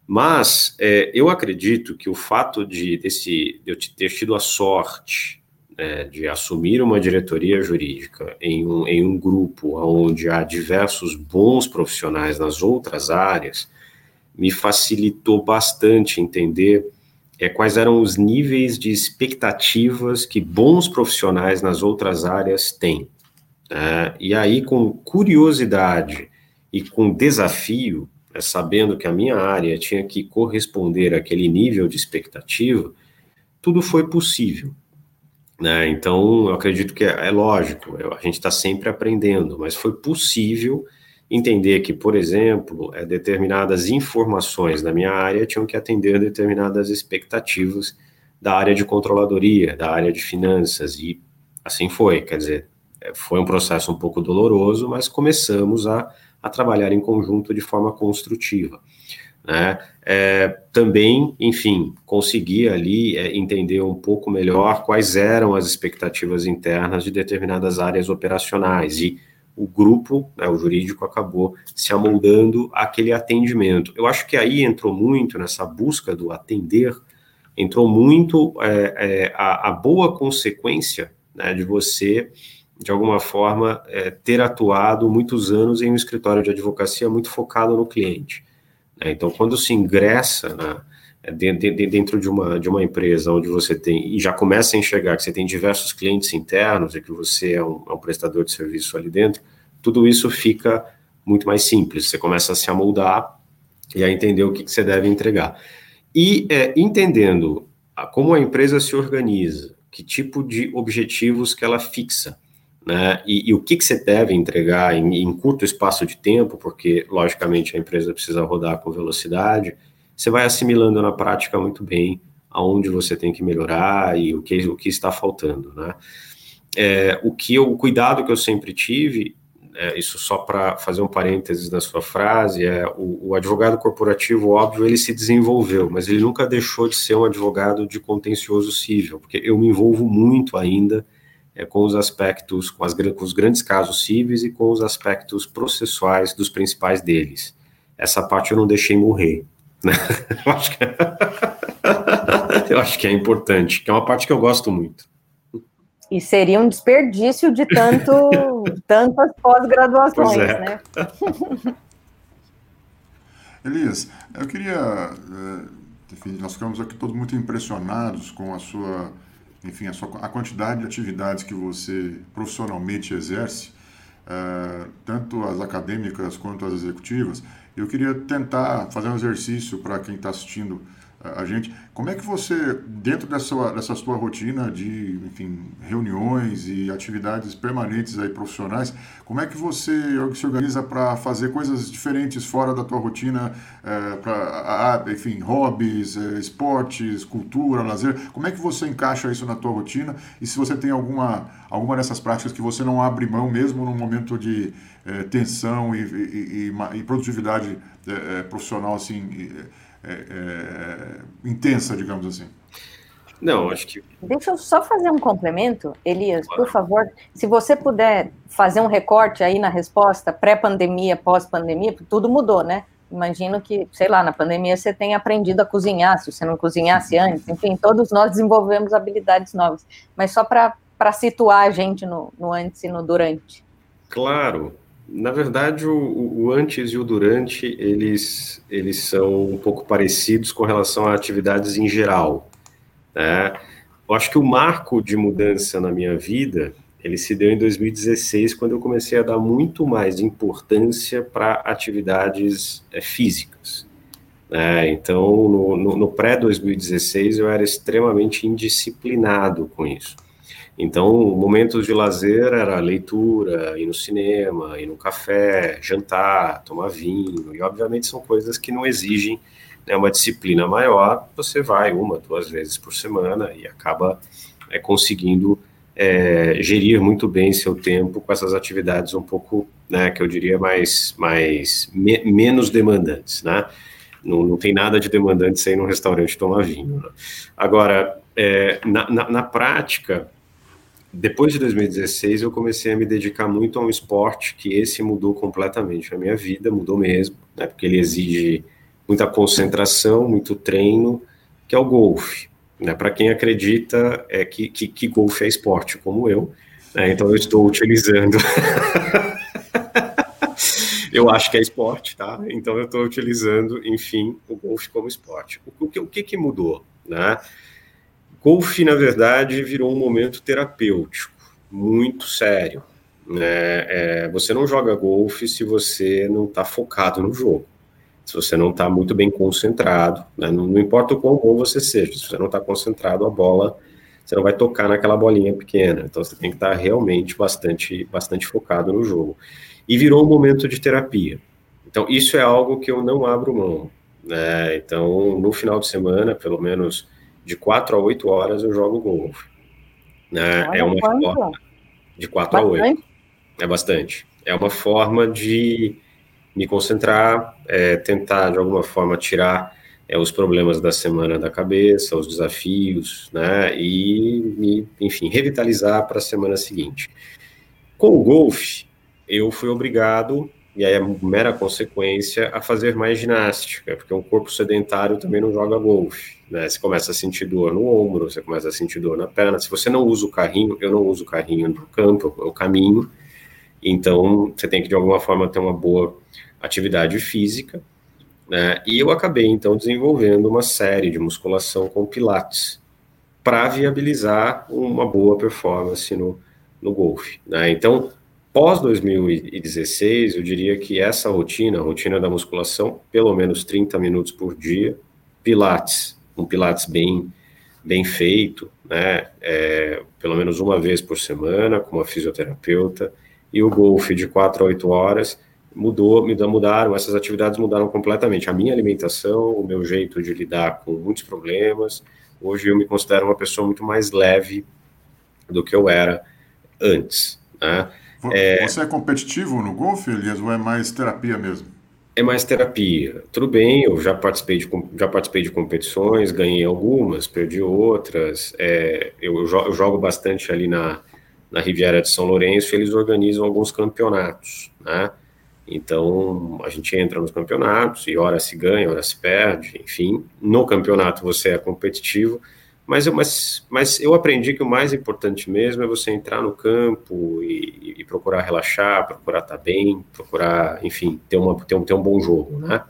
mas é, eu acredito que o fato de, desse, de eu ter tido a sorte é, de assumir uma diretoria jurídica em um, em um grupo onde há diversos bons profissionais nas outras áreas, me facilitou bastante entender é, quais eram os níveis de expectativas que bons profissionais nas outras áreas têm. É, e aí, com curiosidade e com desafio, é, sabendo que a minha área tinha que corresponder àquele nível de expectativa, tudo foi possível. Né? Então, eu acredito que é, é lógico, a gente está sempre aprendendo, mas foi possível entender que, por exemplo, é, determinadas informações da minha área tinham que atender determinadas expectativas da área de controladoria, da área de finanças, e assim foi. Quer dizer, é, foi um processo um pouco doloroso, mas começamos a a trabalhar em conjunto de forma construtiva. Né? É, também, enfim, conseguir ali é, entender um pouco melhor quais eram as expectativas internas de determinadas áreas operacionais e o grupo, né, o jurídico, acabou se amoldando aquele atendimento. Eu acho que aí entrou muito nessa busca do atender, entrou muito é, é, a, a, boa consequência né, de você, de alguma forma, é, ter atuado muitos anos em um escritório de advocacia muito focado no cliente. Né? Então, quando se ingressa na dentro de uma, de uma empresa onde você tem, e já começa a enxergar que você tem diversos clientes internos e que você é um, é um prestador de serviço ali dentro, tudo isso fica muito mais simples. Você começa a se amoldar e a entender o que, que você deve entregar. E é, entendendo a, como a empresa se organiza, que tipo de objetivos que ela fixa, né? E, e o que, que você deve entregar em, em curto espaço de tempo, porque, logicamente, a empresa precisa rodar com velocidade você vai assimilando na prática muito bem aonde você tem que melhorar e o que, o que está faltando, né? É, o que eu, o cuidado que eu sempre tive, é, isso só para fazer um parênteses na sua frase, é o, o, advogado corporativo, óbvio, ele se desenvolveu, mas ele nunca deixou de ser um advogado de contencioso civil, porque eu me envolvo muito ainda é, com os aspectos, com, as, com os grandes casos civis e com os aspectos processuais dos principais deles. Essa parte eu não deixei morrer. eu, acho que é... eu acho que é importante, que é uma parte que eu gosto muito. E seria um desperdício de tanto, tantas pós-graduações, é. né? Elias, eu queria. Eh, enfim, nós ficamos aqui todos muito impressionados com a sua. Enfim, a, sua, a quantidade de atividades que você profissionalmente exerce, uh, tanto as acadêmicas quanto as executivas. Eu queria tentar fazer um exercício para quem está assistindo a gente. Como é que você, dentro dessa, dessa sua rotina de enfim, reuniões e atividades permanentes aí profissionais, como é que você se organiza para fazer coisas diferentes fora da tua rotina, é, para, enfim, hobbies, é, esportes, cultura, lazer? Como é que você encaixa isso na tua rotina? E se você tem alguma, alguma dessas práticas que você não abre mão mesmo num momento de é, tensão e, e, e, e produtividade é, é, profissional assim é, intensa, digamos assim? Não, acho que. Deixa eu só fazer um complemento, Elias, claro. por favor. Se você puder fazer um recorte aí na resposta, pré-pandemia, pós-pandemia, tudo mudou, né? Imagino que, sei lá, na pandemia você tenha aprendido a cozinhar, se você não cozinhasse antes, enfim, todos nós desenvolvemos habilidades novas. Mas só para situar a gente no, no antes e no durante. Claro, na verdade, o, o, antes e o durante, eles, eles são um pouco parecidos com relação a atividades em geral. Né? Eu acho que o marco de mudança na minha vida, ele se deu em 2016, quando eu comecei a dar muito mais importância para atividades é, físicas. Né? Então, no, no, no pré-2016, eu era extremamente indisciplinado com isso. Então, momentos de lazer era leitura, ir no cinema, ir no café, jantar, tomar vinho, e obviamente são coisas que não exigem né, uma disciplina maior, você vai uma, duas vezes por semana e acaba é, conseguindo é, gerir muito bem seu tempo com essas atividades um pouco, né, que eu diria mais, mais me, menos demandantes, né? Não, não tem nada de demandante sair num restaurante tomar vinho. Né? Agora, é, na, na, na prática, depois de 2016, eu comecei a me dedicar muito a um esporte que esse mudou completamente a minha vida, mudou mesmo, né, porque ele exige muita concentração, muito treino, que é o golfe. Né, Para quem acredita é que, que, que, golfe é esporte, como eu, né, então eu estou utilizando. eu acho que é esporte, tá? Então eu estou utilizando, enfim, o golfe como esporte. O, o, o que, que mudou? Né? Golfe, na verdade, virou um momento terapêutico, muito sério. Né? É, você não joga golfe se você não está focado no jogo, se você não está muito bem concentrado, né? não, não, importa o quão bom você seja, se você não está concentrado, a bola, você não vai tocar naquela bolinha pequena, então você tem que estar tá realmente bastante, bastante focado no jogo. E virou um momento de terapia. Então, isso é algo que eu não abro mão. Né? Então, no final de semana, pelo menos de 4 a 8 horas eu jogo golfe. Né? é uma quanto? forma de 4 a 8. É bastante. É uma forma de me concentrar, é, tentar de alguma forma tirar é, os problemas da semana da cabeça, os desafios, né? E me, enfim, revitalizar para a semana seguinte. Com o golfe, eu fui obrigado, e aí é mera consequência, a fazer mais ginástica, porque um corpo sedentário também não joga golfe. Né? Você começa a sentir dor no ombro, você começa a sentir dor na perna. Se você não usa o carrinho, eu não uso o carrinho no campo, eu caminho. Então, você tem que, de alguma forma, ter uma boa atividade física. Né? E eu acabei, então, desenvolvendo uma série de musculação com pilates para viabilizar uma boa performance no, no golfe. Né? Então, pós 2016, eu diria que essa rotina, a rotina da musculação, pelo menos 30 minutos por dia, pilates, um pilates bem bem feito, né, é, pelo menos uma vez por semana, com uma fisioterapeuta, e o golfe de 4 a 8 horas, mudou, mudaram, essas atividades mudaram completamente. A minha alimentação, o meu jeito de lidar com muitos problemas, hoje eu me considero uma pessoa muito mais leve do que eu era antes, né? Você é, é competitivo no golfe, Elias, ou é mais terapia mesmo? É mais terapia. Tudo bem, eu já participei de, já participei de competições, ganhei algumas, perdi outras. É, eu, eu, jogo bastante ali na, na Riviera de São Lourenço, eles organizam alguns campeonatos, né? Então, a gente entra nos campeonatos e hora se ganha, hora se perde, enfim. No campeonato você é competitivo, mas eu, mas, mas eu aprendi que o mais importante mesmo é você entrar no campo e, e procurar relaxar, procurar estar tá bem, procurar, enfim, ter, uma, ter, um, ter um bom jogo, né?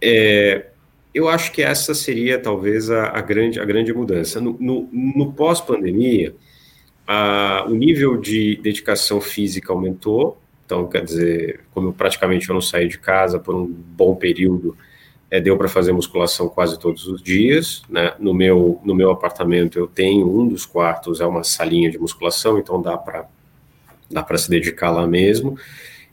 É, eu acho que essa seria talvez a, a grande, a grande mudança. No, no, no pós-pandemia, o nível de dedicação física aumentou, então, quer dizer, como eu praticamente eu não saí de casa por um bom período, é, deu para fazer musculação quase todos os dias. Né? No, meu, no meu apartamento eu tenho um dos quartos, é uma salinha de musculação, então dá para dá para se dedicar lá mesmo.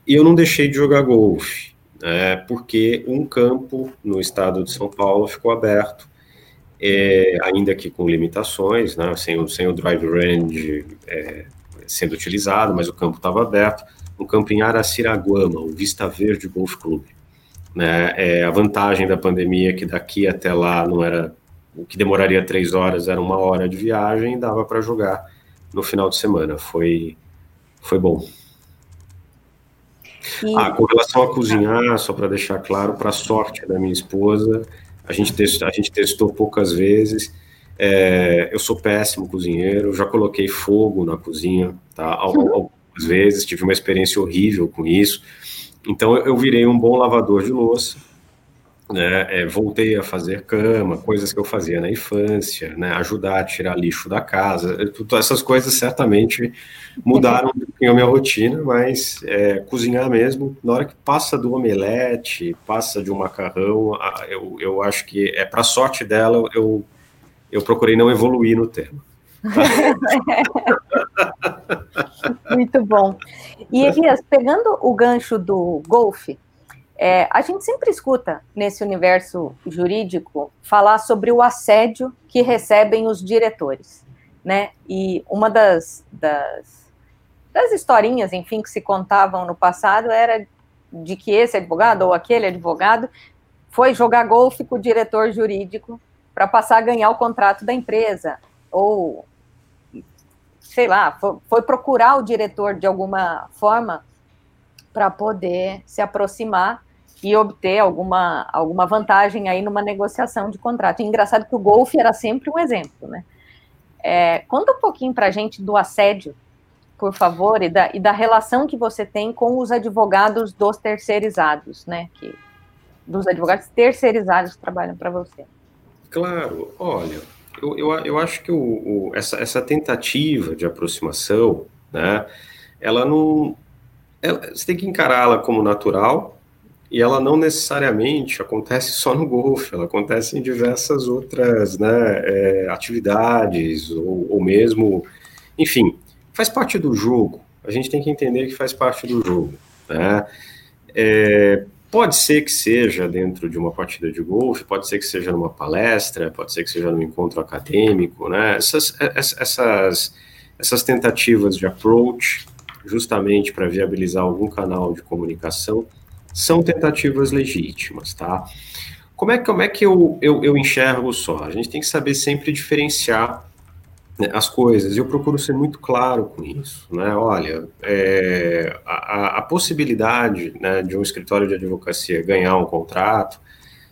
E eu não deixei de jogar golfe, né? porque um campo no estado de São Paulo ficou aberto, é, ainda que com limitações, né? sem, o, sem o drive range é, sendo utilizado, mas o campo estava aberto. Um campo em Araciraguama, o Vista Verde Golf Clube. Né? É, a vantagem da pandemia é que daqui até lá não era o que demoraria três horas era uma hora de viagem e dava para jogar no final de semana. Foi, foi bom. E... Ah, com relação a cozinhar, só para deixar claro, para sorte da minha esposa, a gente testou, a gente testou poucas vezes. É, eu sou péssimo cozinheiro, já coloquei fogo na cozinha, tá? Algumas vezes, tive uma experiência horrível com isso. Então eu virei um bom lavador de louça, né? É, voltei a fazer cama, coisas que eu fazia na infância, né? Ajudar a tirar lixo da casa, essas coisas certamente mudaram um a minha rotina, mas é, cozinhar mesmo, na hora que passa do omelete, passa de um macarrão, eu, eu acho que é para sorte dela, eu, eu procurei não evoluir no tema. Muito bom. E Elias, pegando o gancho do golfe, é, a gente sempre escuta nesse universo jurídico falar sobre o assédio que recebem os diretores, né? E uma das, das, das historinhas, enfim, que se contavam no passado era de que esse advogado ou aquele advogado foi jogar golfe com o diretor jurídico para passar a ganhar o contrato da empresa, ou sei lá, foi, foi procurar o diretor de alguma forma para poder se aproximar e obter alguma, alguma vantagem aí numa negociação de contrato. Engraçado que o golfe era sempre um exemplo, né? É, conta um pouquinho para a gente do assédio, por favor, e da, e da relação que você tem com os advogados dos terceirizados, né? Que, dos advogados terceirizados que trabalham para você. Claro, olha, eu, eu, eu acho que o, o, essa, essa tentativa de aproximação, né, ela não. Ela, você tem que encará-la como natural e ela não necessariamente acontece só no golfe, ela acontece em diversas outras né, é, atividades ou, ou mesmo. Enfim, faz parte do jogo. A gente tem que entender que faz parte do jogo. Né? É, Pode ser que seja dentro de uma partida de golfe, pode ser que seja numa palestra, pode ser que seja num encontro acadêmico, né? Essas, essas, essas tentativas de approach, justamente para viabilizar algum canal de comunicação, são tentativas legítimas, tá? Como é, como é que eu, eu, eu enxergo só? A gente tem que saber sempre diferenciar as coisas. Eu procuro ser muito claro com isso, né? Olha, é, a, a, possibilidade né, de um escritório de advocacia ganhar um contrato,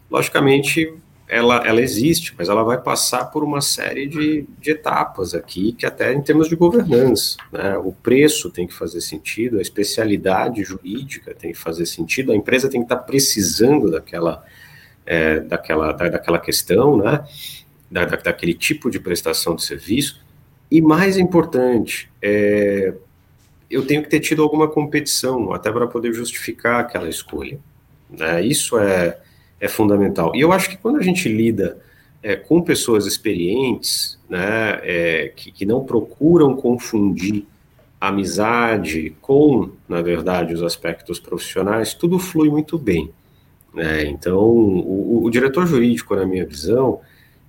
logicamente ela, ela existe, mas ela vai passar por uma série de, de etapas aqui, que até em termos de governança, né? O preço tem que fazer sentido, a especialidade jurídica tem que fazer sentido, a empresa tem que estar precisando daquela, é, daquela, da, daquela questão, né? Da, da, daquele tipo de prestação de serviço. E mais importante, é, eu tenho que ter tido alguma competição, até para poder justificar aquela escolha. Né? Isso é, é fundamental. E eu acho que quando a gente lida é, com pessoas experientes, né, é, que, que não procuram confundir amizade com, na verdade, os aspectos profissionais, tudo flui muito bem. Né? Então, o, o diretor jurídico, na minha visão,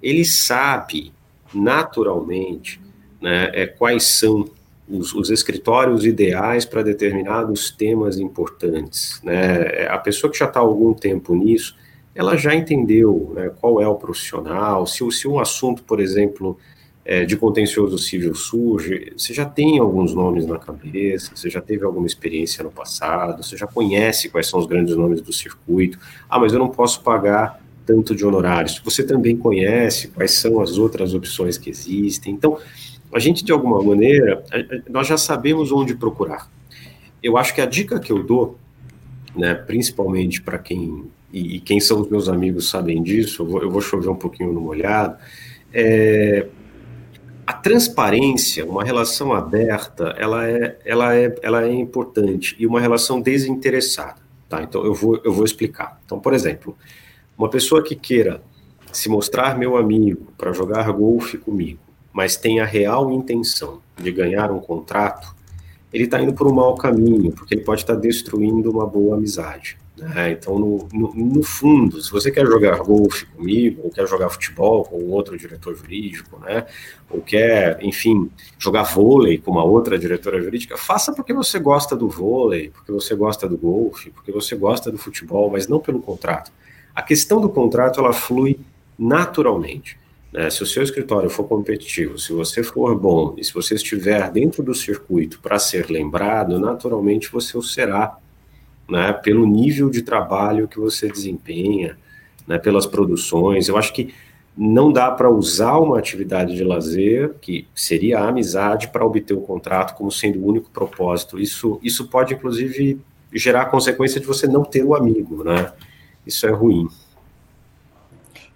ele sabe naturalmente né, é, quais são os, os escritórios ideais para determinados temas importantes. Né? A pessoa que já está há algum tempo nisso, ela já entendeu né, qual é o profissional, se, se um assunto, por exemplo, é, de contencioso civil surge, você já tem alguns nomes na cabeça, você já teve alguma experiência no passado, você já conhece quais são os grandes nomes do circuito. Ah, mas eu não posso pagar tanto de honorários. Você também conhece quais são as outras opções que existem. Então, a gente, de alguma maneira, nós já sabemos onde procurar. Eu acho que a dica que eu dou, né, principalmente para quem, e, quem são os meus amigos sabem disso, eu vou, eu vou chover um pouquinho no molhado, é, a transparência, uma relação aberta, ela é, ela, é, ela é importante, e uma relação desinteressada. Tá? Então, eu vou, eu vou explicar. Então, por exemplo, uma pessoa que queira se mostrar meu amigo para jogar golfe comigo, mas tem a real intenção de ganhar um contrato, ele está indo por um mau caminho, porque ele pode estar tá destruindo uma boa amizade. Né? Então, no, no, no, fundo, se você quer jogar golfe comigo, ou quer jogar futebol com outro diretor jurídico, né? ou quer, enfim, jogar vôlei com uma outra diretora jurídica, faça porque você gosta do vôlei, porque você gosta do golfe, porque você gosta do futebol, mas não pelo contrato. A questão do contrato ela flui naturalmente. Né? Se o seu escritório for competitivo, se você for bom e se você estiver dentro do circuito para ser lembrado, naturalmente você o será, né? pelo nível de trabalho que você desempenha, né? pelas produções. Eu acho que não dá para usar uma atividade de lazer, que seria a amizade, para obter o um contrato como sendo o único propósito. Isso, isso pode, inclusive, gerar a consequência de você não ter o um amigo, né? Isso é ruim.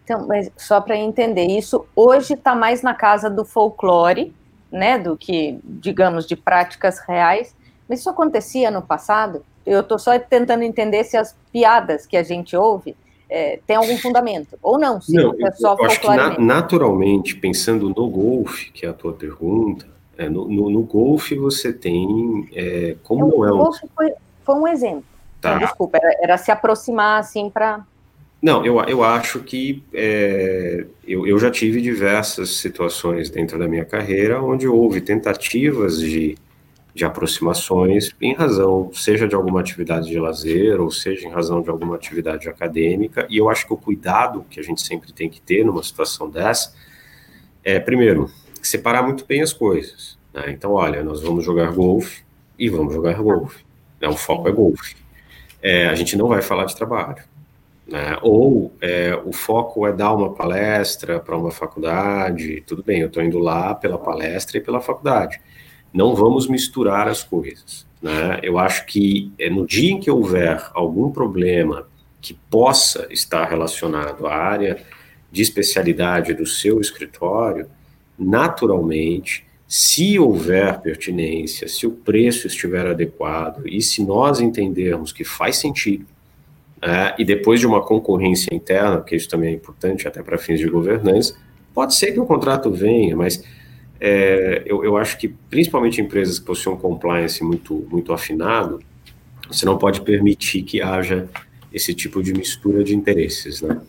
Então, mas só para entender, isso hoje está mais na casa do folclore, né, do que, digamos, de práticas reais. Mas isso acontecia no passado? Eu estou só tentando entender se as piadas que a gente ouve é, têm algum fundamento, ou não, se não, é só eu acho que na, naturalmente, pensando no golfe, que é a tua pergunta, é, no, no, no golfe você tem, é, como não é um... O golfe foi, foi um exemplo. Tá. Então, desculpa, era, era, se aproximar assim para. Não, eu, eu acho que é, eu, eu já tive diversas situações dentro da minha carreira onde houve tentativas de, de aproximações em razão, seja de alguma atividade de lazer ou seja em razão de alguma atividade acadêmica, e eu acho que o cuidado que a gente sempre tem que ter numa situação dessa é, primeiro, separar muito bem as coisas. Né? Então, olha, nós vamos jogar golfe e vamos jogar golfe. Né? O foco é golfe é, a gente não vai falar de trabalho. Né? Ou é, o foco é dar uma palestra para uma faculdade, tudo bem, eu estou indo lá pela palestra e pela faculdade. Não vamos misturar as coisas. Né? Eu acho que é, no dia em que houver algum problema que possa estar relacionado à área de especialidade do seu escritório, naturalmente se houver pertinência, se o preço estiver adequado e se nós entendermos que faz sentido, é, e depois de uma concorrência interna, que isso também é importante até para fins de governança, pode ser que o contrato venha, mas é, eu, eu, acho que principalmente empresas que possuem um compliance muito, muito afinado, você não pode permitir que haja esse tipo de mistura de interesses, né?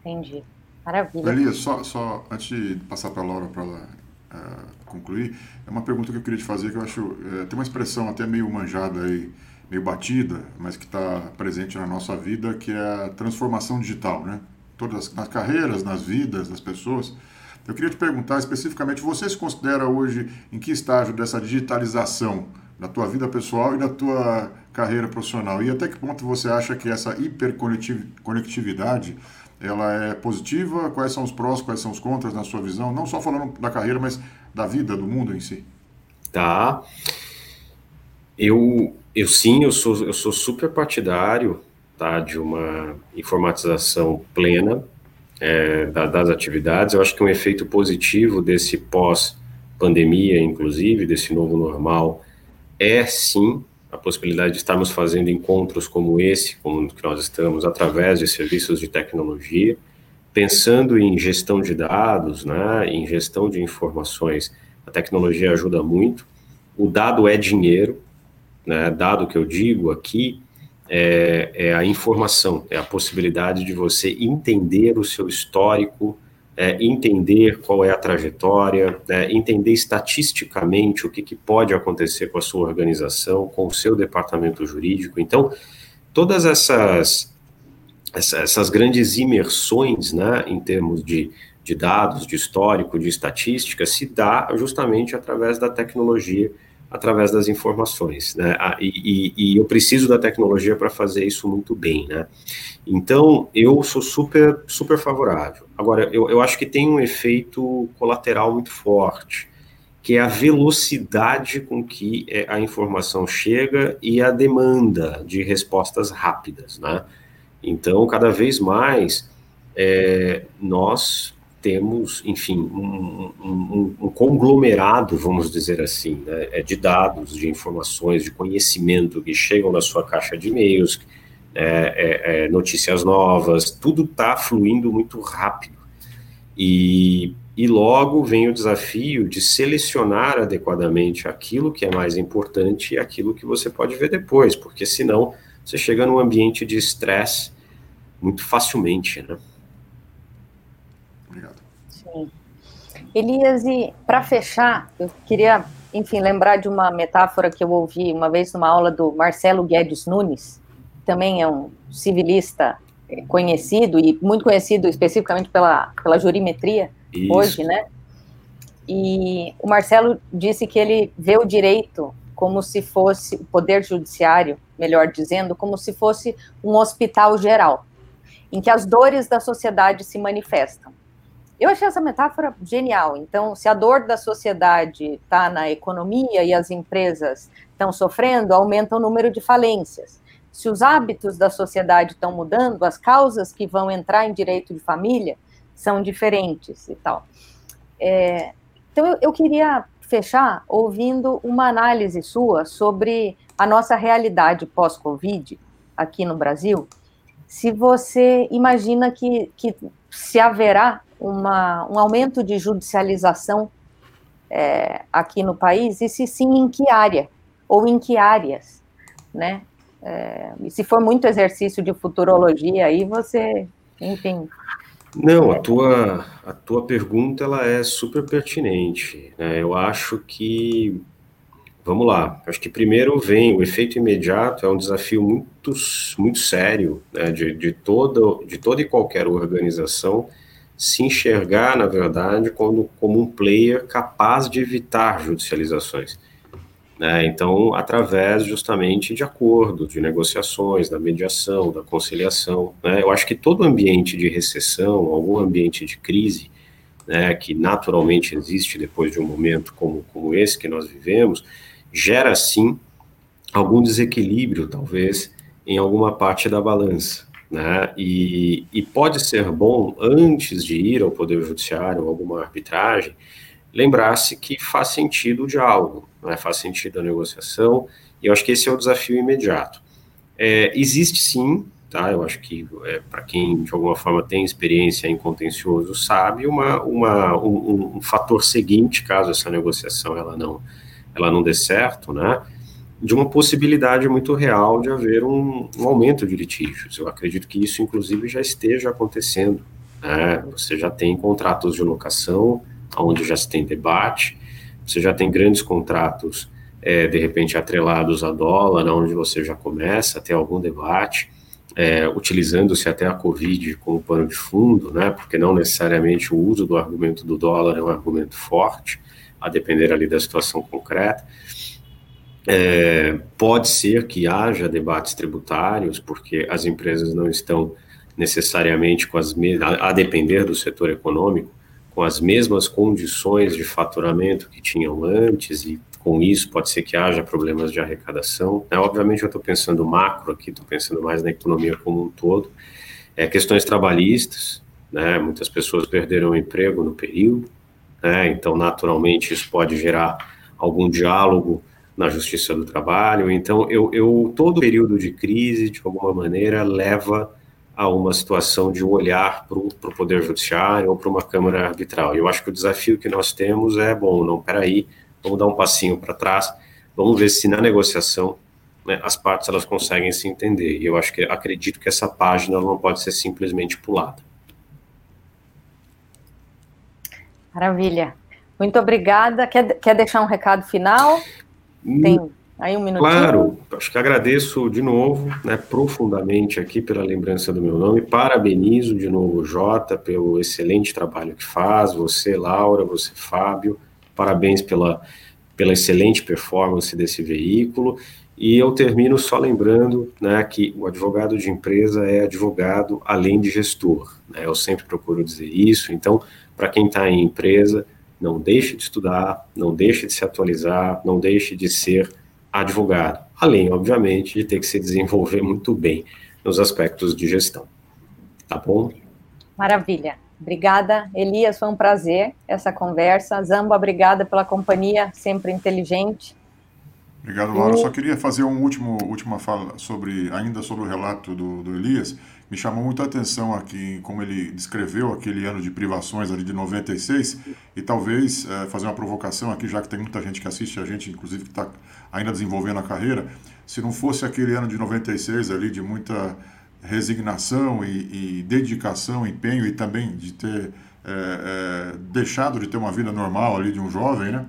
Entendi. Maravilha. Elias, só, só antes de passar para a Laura para ela uh, concluir, é uma pergunta que eu queria te fazer que eu acho é, tem uma expressão até meio manjada aí, meio batida, mas que está presente na nossa vida, que é a transformação digital, né? Todas nas carreiras, nas vidas das pessoas. Eu queria te perguntar especificamente, você se considera hoje em que estágio dessa digitalização da tua vida pessoal e da tua carreira profissional? E até que ponto você acha que essa hiperconectividade ela é positiva? Quais são os prós, quais são os contras na sua visão? Não só falando da carreira, mas da vida, do mundo em si. Tá. Eu, eu sim, eu sou, eu sou super partidário tá, de uma informatização plena é, da, das atividades. Eu acho que um efeito positivo desse pós-pandemia, inclusive, desse novo normal, é sim a possibilidade de estarmos fazendo encontros como esse, como que nós estamos, através de serviços de tecnologia, pensando em gestão de dados, né, em gestão de informações. A tecnologia ajuda muito. O dado é dinheiro, né, dado que eu digo aqui, é, é, a informação, é a possibilidade de você entender o seu histórico, é, entender qual é a trajetória, né, entender estatisticamente o que, que, pode acontecer com a sua organização, com o seu departamento jurídico. Então, todas essas, essas grandes imersões né, em termos de, de dados, de histórico, de estatística, se dá justamente através da tecnologia através das informações, né? E, e, e eu preciso da tecnologia para fazer isso muito bem, né? Então, eu sou super, super favorável. Agora, eu, eu acho que tem um efeito colateral muito forte, que é a velocidade com que é, a informação chega e a demanda de respostas rápidas, né? Então, cada vez mais, é, nós temos, enfim, um, um, um, conglomerado, vamos dizer assim, né, é de dados, de informações, de conhecimento que chegam na sua caixa de e-mails, é, é, é notícias novas, tudo está fluindo muito rápido. E, e logo vem o desafio de selecionar adequadamente aquilo que é mais importante e aquilo que você pode ver depois, porque senão você chega num ambiente de estresse muito facilmente, né? Elias, e para fechar, eu queria, enfim, lembrar de uma metáfora que eu ouvi uma vez numa aula do Marcelo Guedes Nunes, que também é um civilista é, conhecido e muito conhecido especificamente pela, pela jurimetria Isso. hoje, né? E o Marcelo disse que ele vê o direito como se fosse o poder judiciário, melhor dizendo, como se fosse um hospital geral, em que as dores da sociedade se manifestam. Eu achei essa metáfora genial. Então, se a dor da sociedade está na economia e as empresas estão sofrendo, aumenta o número de falências. Se os hábitos da sociedade estão mudando, as causas que vão entrar em direito de família são diferentes e tal. É, então, eu, eu queria fechar ouvindo uma análise sua sobre a nossa realidade pós-Covid aqui no Brasil. Se você imagina que, que se haverá uma, um aumento de judicialização é, aqui no país, e se sim, em que área, ou em que áreas, né? É, e se for muito exercício de futurologia, aí você, enfim... Não, a tua, a tua pergunta ela é super pertinente. Né? Eu acho que Vamos lá. Acho que primeiro vem o efeito imediato, é um desafio muito, muito sério né, de, de, toda, de toda e qualquer organização se enxergar, na verdade, como, como um player capaz de evitar judicializações. Né? Então, através justamente de acordos, de negociações, da mediação, da conciliação. Né? Eu acho que todo ambiente de recessão, algum ambiente de crise, né, que naturalmente existe depois de um momento como, como esse que nós vivemos, gera sim algum desequilíbrio, talvez, em alguma parte da balança. Né? E, e pode ser bom, antes de ir ao Poder Judiciário, alguma arbitragem, lembrar-se que faz sentido o diálogo, né? faz sentido a negociação, e eu acho que esse é o desafio imediato. É, existe sim, tá? eu acho que é, para quem de alguma forma tem experiência em contencioso sabe, uma, uma, um, um fator seguinte, caso essa negociação ela não, ela não dê certo, né? de uma possibilidade muito real de haver um, um, aumento de litígios. Eu acredito que isso, inclusive, já esteja acontecendo. Né? Você já tem contratos de locação, onde já se tem debate, você já tem grandes contratos, é, de repente, atrelados a dólar, onde você já começa a ter algum debate. é, utilizando-se até a Covid como pano de fundo, né, porque não necessariamente o uso do argumento do dólar é um argumento forte, a depender ali da situação concreta. É, pode ser que haja debates tributários, porque as empresas não estão necessariamente com as a, a depender do setor econômico, com as mesmas condições de faturamento que tinham antes e com isso pode ser que haja problemas de arrecadação. É, obviamente eu estou pensando macro aqui, estou pensando mais na economia como um todo. É, questões trabalhistas, né, muitas pessoas perderam o emprego no período, né, então naturalmente isso pode gerar algum diálogo na Justiça do Trabalho. Então, eu, eu todo período de crise, de alguma maneira, leva a uma situação de olhar para o Poder Judiciário ou para uma Câmara Arbitral. Eu acho que o desafio que nós temos é, bom, não, peraí, vamos dar um passinho para trás, vamos ver se na negociação né, as partes elas conseguem se entender. E eu acho que acredito que essa página não pode ser simplesmente pulada. Maravilha. Muito obrigada. Quer, quer deixar um recado final? Tem aí um minutinho? Claro, acho que agradeço de novo, né, profundamente aqui pela lembrança do meu nome, parabenizo de novo o Jota pelo excelente trabalho que faz, você, Laura, você, Fábio, parabéns pela, pela excelente performance desse veículo, e eu termino só lembrando né, que o advogado de empresa é advogado além de gestor, né, eu sempre procuro dizer isso, então, para quem está em empresa, não deixe de estudar, não deixe de se atualizar, não deixe de ser advogado, além, obviamente, de ter que se desenvolver muito bem nos aspectos de gestão. Tá bom? Maravilha. Obrigada, Elias, foi um prazer essa conversa. Zamba, obrigada pela companhia, sempre inteligente. Obrigado, Laura. Eu só queria fazer uma último, última fala sobre, ainda sobre o relato do, do Elias. Me chamou muito a atenção aqui como ele descreveu aquele ano de privações ali de 96 e talvez é, fazer uma provocação aqui, já que tem muita gente que assiste a gente, inclusive que está ainda desenvolvendo a carreira, se não fosse aquele ano de 96 ali de muita resignação e, e dedicação, empenho e também de ter é, é, deixado de ter uma vida normal ali de um jovem, né?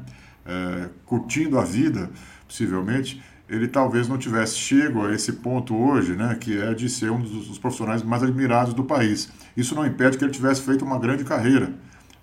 curtindo a vida, possivelmente, ele talvez não tivesse chego a esse ponto hoje, né, que é de ser um dos profissionais mais admirados do país. Isso não impede que ele tivesse feito uma grande carreira,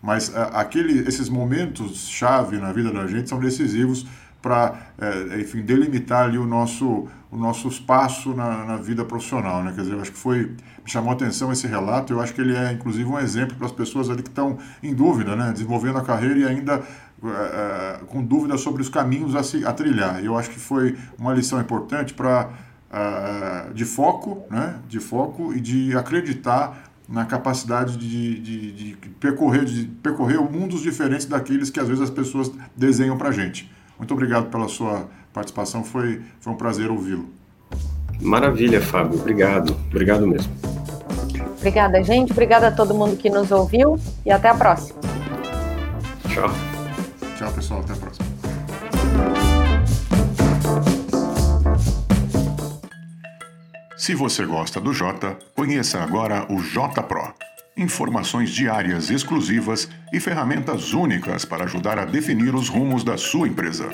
mas a, aquele, esses momentos chave na vida da gente são decisivos para, é, enfim, delimitar ali o nosso, o nosso espaço na, na, vida profissional, né? Quer dizer, eu acho que foi, me chamou a atenção esse relato, eu acho que ele é, inclusive, um exemplo para as pessoas ali que estão em dúvida, né? Desenvolvendo a carreira e ainda uh, com dúvidas sobre os caminhos a, se, a trilhar. Eu acho que foi uma lição importante para uh, de foco, né? De foco e de acreditar na capacidade de, de, de, percorrer, de percorrer mundos diferentes daqueles que às vezes as pessoas desenham para gente. Muito obrigado pela sua participação, foi, foi um prazer ouvi-lo. Maravilha, Fábio. Obrigado. Obrigado mesmo. Obrigada, gente. Obrigada a todo mundo que nos ouviu e até a próxima. Tchau. Tchau, pessoal. Até a próxima. Se você gosta do Jota, conheça agora o J Pro. Informações diárias exclusivas e ferramentas únicas para ajudar a definir os rumos da sua empresa.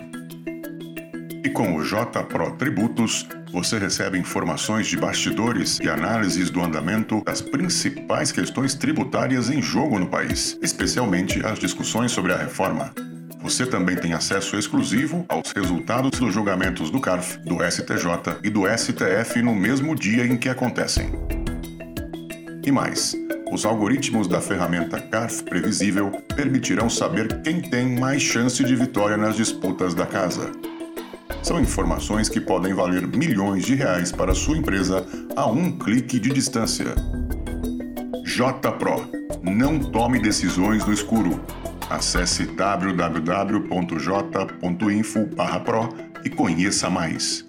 E com o J Pro Tributos, você recebe informações de bastidores e análises do andamento das principais questões tributárias em jogo no país, especialmente as discussões sobre a reforma. Você também tem acesso exclusivo aos resultados dos julgamentos do CARF, do STJ e do STF no mesmo dia em que acontecem. E mais, os algoritmos da ferramenta CARF Previsível permitirão saber quem tem mais chance de vitória nas disputas da casa. São informações que podem valer milhões de reais para sua empresa a um clique de distância. JPro. Não tome decisões no escuro. Acesse www.j.info/pro e conheça mais.